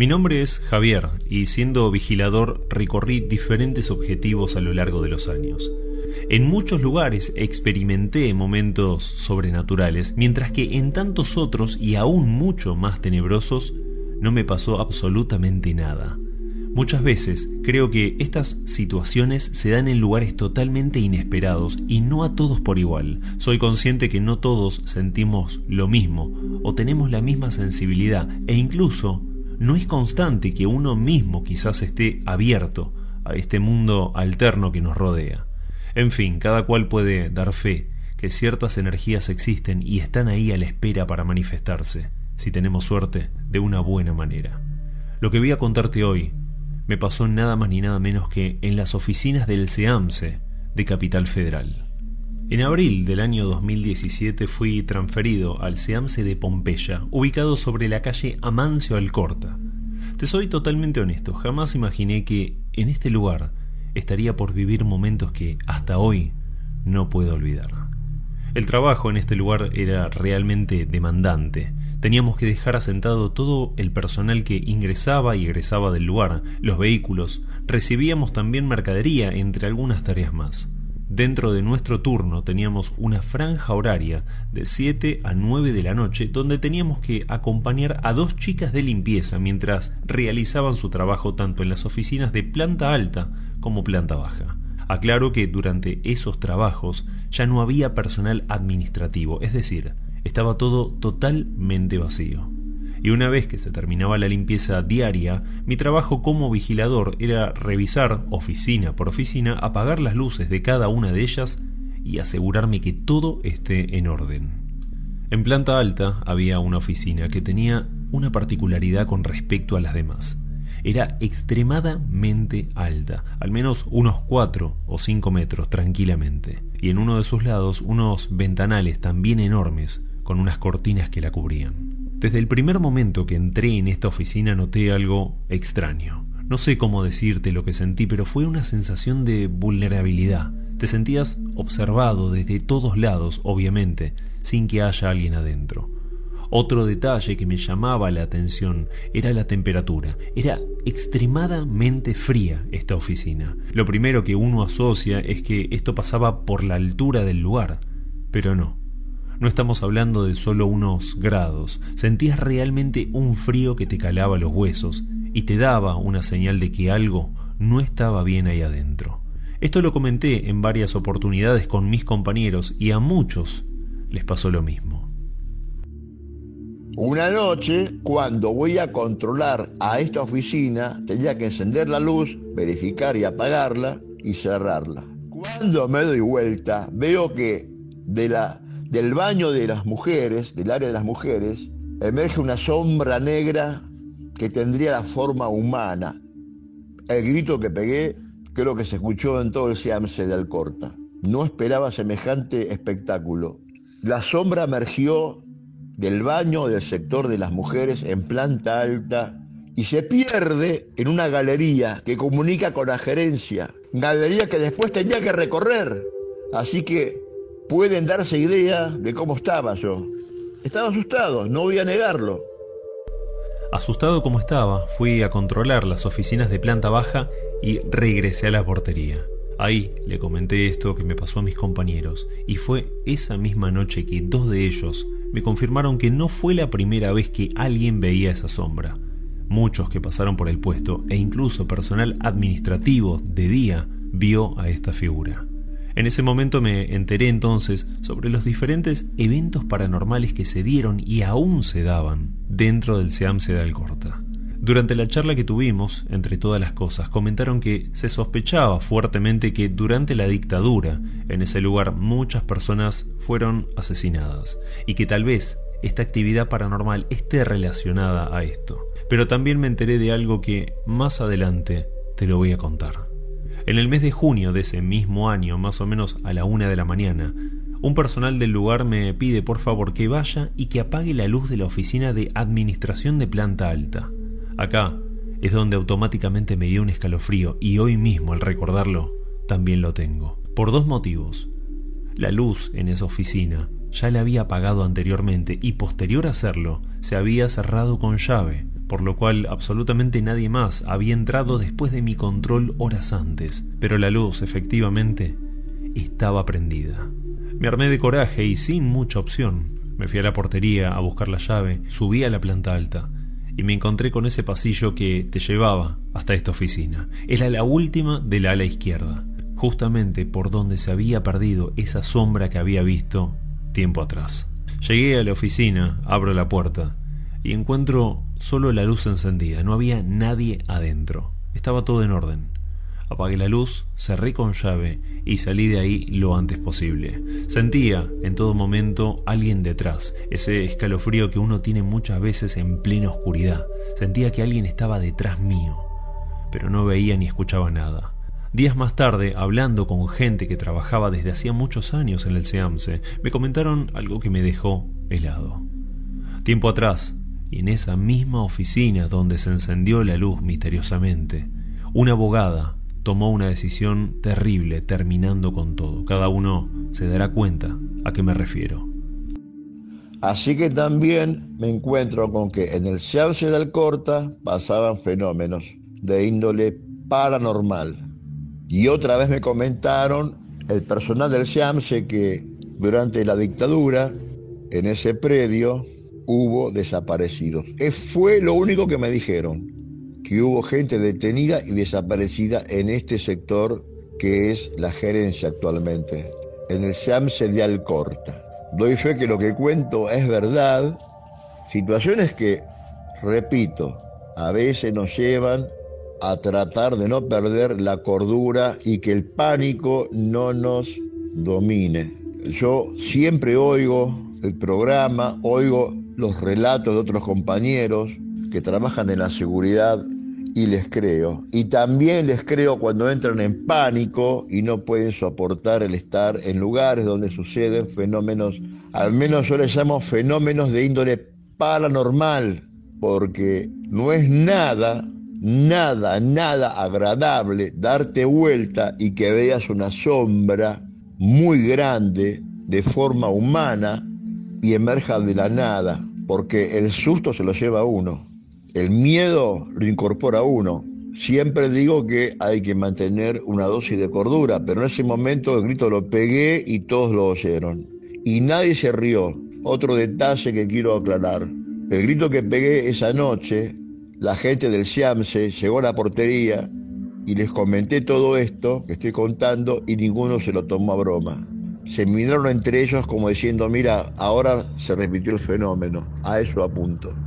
Mi nombre es Javier y siendo vigilador recorrí diferentes objetivos a lo largo de los años. En muchos lugares experimenté momentos sobrenaturales, mientras que en tantos otros y aún mucho más tenebrosos no me pasó absolutamente nada. Muchas veces creo que estas situaciones se dan en lugares totalmente inesperados y no a todos por igual. Soy consciente que no todos sentimos lo mismo o tenemos la misma sensibilidad e incluso no es constante que uno mismo quizás esté abierto a este mundo alterno que nos rodea. En fin, cada cual puede dar fe que ciertas energías existen y están ahí a la espera para manifestarse, si tenemos suerte, de una buena manera. Lo que voy a contarte hoy me pasó nada más ni nada menos que en las oficinas del SEAMSE de Capital Federal. En abril del año 2017 fui transferido al SEAMSE de Pompeya, ubicado sobre la calle Amancio Alcorta. Te soy totalmente honesto, jamás imaginé que en este lugar estaría por vivir momentos que hasta hoy no puedo olvidar. El trabajo en este lugar era realmente demandante, Teníamos que dejar asentado todo el personal que ingresaba y egresaba del lugar, los vehículos, recibíamos también mercadería, entre algunas tareas más. Dentro de nuestro turno teníamos una franja horaria de 7 a 9 de la noche donde teníamos que acompañar a dos chicas de limpieza mientras realizaban su trabajo tanto en las oficinas de planta alta como planta baja. Aclaro que durante esos trabajos ya no había personal administrativo, es decir, estaba todo totalmente vacío. Y una vez que se terminaba la limpieza diaria, mi trabajo como vigilador era revisar oficina por oficina, apagar las luces de cada una de ellas y asegurarme que todo esté en orden. En planta alta había una oficina que tenía una particularidad con respecto a las demás. Era extremadamente alta, al menos unos 4 o 5 metros tranquilamente, y en uno de sus lados unos ventanales también enormes con unas cortinas que la cubrían. Desde el primer momento que entré en esta oficina noté algo extraño. No sé cómo decirte lo que sentí, pero fue una sensación de vulnerabilidad. Te sentías observado desde todos lados, obviamente, sin que haya alguien adentro. Otro detalle que me llamaba la atención era la temperatura. Era extremadamente fría esta oficina. Lo primero que uno asocia es que esto pasaba por la altura del lugar, pero no. No estamos hablando de solo unos grados, sentías realmente un frío que te calaba los huesos y te daba una señal de que algo no estaba bien ahí adentro. Esto lo comenté en varias oportunidades con mis compañeros y a muchos les pasó lo mismo. Una noche, cuando voy a controlar a esta oficina, tenía que encender la luz, verificar y apagarla y cerrarla. Cuando me doy vuelta, veo que de la del baño de las mujeres, del área de las mujeres, emerge una sombra negra que tendría la forma humana. El grito que pegué creo que se escuchó en todo el Siamse de Alcorta. No esperaba semejante espectáculo. La sombra emergió del baño del sector de las mujeres en planta alta y se pierde en una galería que comunica con la gerencia. Galería que después tenía que recorrer. Así que pueden darse idea de cómo estaba yo. Estaba asustado, no voy a negarlo. Asustado como estaba, fui a controlar las oficinas de planta baja y regresé a la portería. Ahí le comenté esto que me pasó a mis compañeros, y fue esa misma noche que dos de ellos me confirmaron que no fue la primera vez que alguien veía esa sombra. Muchos que pasaron por el puesto e incluso personal administrativo de día vio a esta figura. En ese momento me enteré entonces sobre los diferentes eventos paranormales que se dieron y aún se daban dentro del SEAMSE de Alcorta. Durante la charla que tuvimos, entre todas las cosas, comentaron que se sospechaba fuertemente que durante la dictadura en ese lugar muchas personas fueron asesinadas y que tal vez esta actividad paranormal esté relacionada a esto. Pero también me enteré de algo que más adelante te lo voy a contar. En el mes de junio de ese mismo año, más o menos a la una de la mañana, un personal del lugar me pide por favor que vaya y que apague la luz de la oficina de administración de planta alta. Acá es donde automáticamente me dio un escalofrío y hoy mismo al recordarlo también lo tengo. Por dos motivos. La luz en esa oficina ya la había apagado anteriormente y posterior a hacerlo se había cerrado con llave por lo cual absolutamente nadie más había entrado después de mi control horas antes, pero la luz efectivamente estaba prendida. Me armé de coraje y sin mucha opción. Me fui a la portería a buscar la llave, subí a la planta alta y me encontré con ese pasillo que te llevaba hasta esta oficina. Era la última de la ala izquierda, justamente por donde se había perdido esa sombra que había visto tiempo atrás. Llegué a la oficina, abro la puerta y encuentro solo la luz encendida, no había nadie adentro. Estaba todo en orden. Apagué la luz, cerré con llave y salí de ahí lo antes posible. Sentía en todo momento alguien detrás, ese escalofrío que uno tiene muchas veces en plena oscuridad. Sentía que alguien estaba detrás mío, pero no veía ni escuchaba nada. Días más tarde, hablando con gente que trabajaba desde hacía muchos años en el SEAMSE, me comentaron algo que me dejó helado. Tiempo atrás, y en esa misma oficina donde se encendió la luz misteriosamente, una abogada tomó una decisión terrible terminando con todo. Cada uno se dará cuenta a qué me refiero. Así que también me encuentro con que en el Seance del Corta pasaban fenómenos de índole paranormal. Y otra vez me comentaron el personal del Seance que durante la dictadura en ese predio hubo desaparecidos. Fue lo único que me dijeron, que hubo gente detenida y desaparecida en este sector que es la gerencia actualmente, en el SAMSE de Alcorta. Doy fe que lo que cuento es verdad, situaciones que, repito, a veces nos llevan a tratar de no perder la cordura y que el pánico no nos domine. Yo siempre oigo el programa, oigo los relatos de otros compañeros que trabajan en la seguridad y les creo. Y también les creo cuando entran en pánico y no pueden soportar el estar en lugares donde suceden fenómenos, al menos yo les llamo fenómenos de índole paranormal, porque no es nada, nada, nada agradable darte vuelta y que veas una sombra muy grande de forma humana y emerja de la nada porque el susto se lo lleva a uno, el miedo lo incorpora a uno. Siempre digo que hay que mantener una dosis de cordura, pero en ese momento el grito lo pegué y todos lo oyeron. Y nadie se rió. Otro detalle que quiero aclarar. El grito que pegué esa noche, la gente del Siamse llegó a la portería y les comenté todo esto que estoy contando y ninguno se lo tomó a broma se miraron entre ellos como diciendo, mira, ahora se repitió el fenómeno, a eso apunto.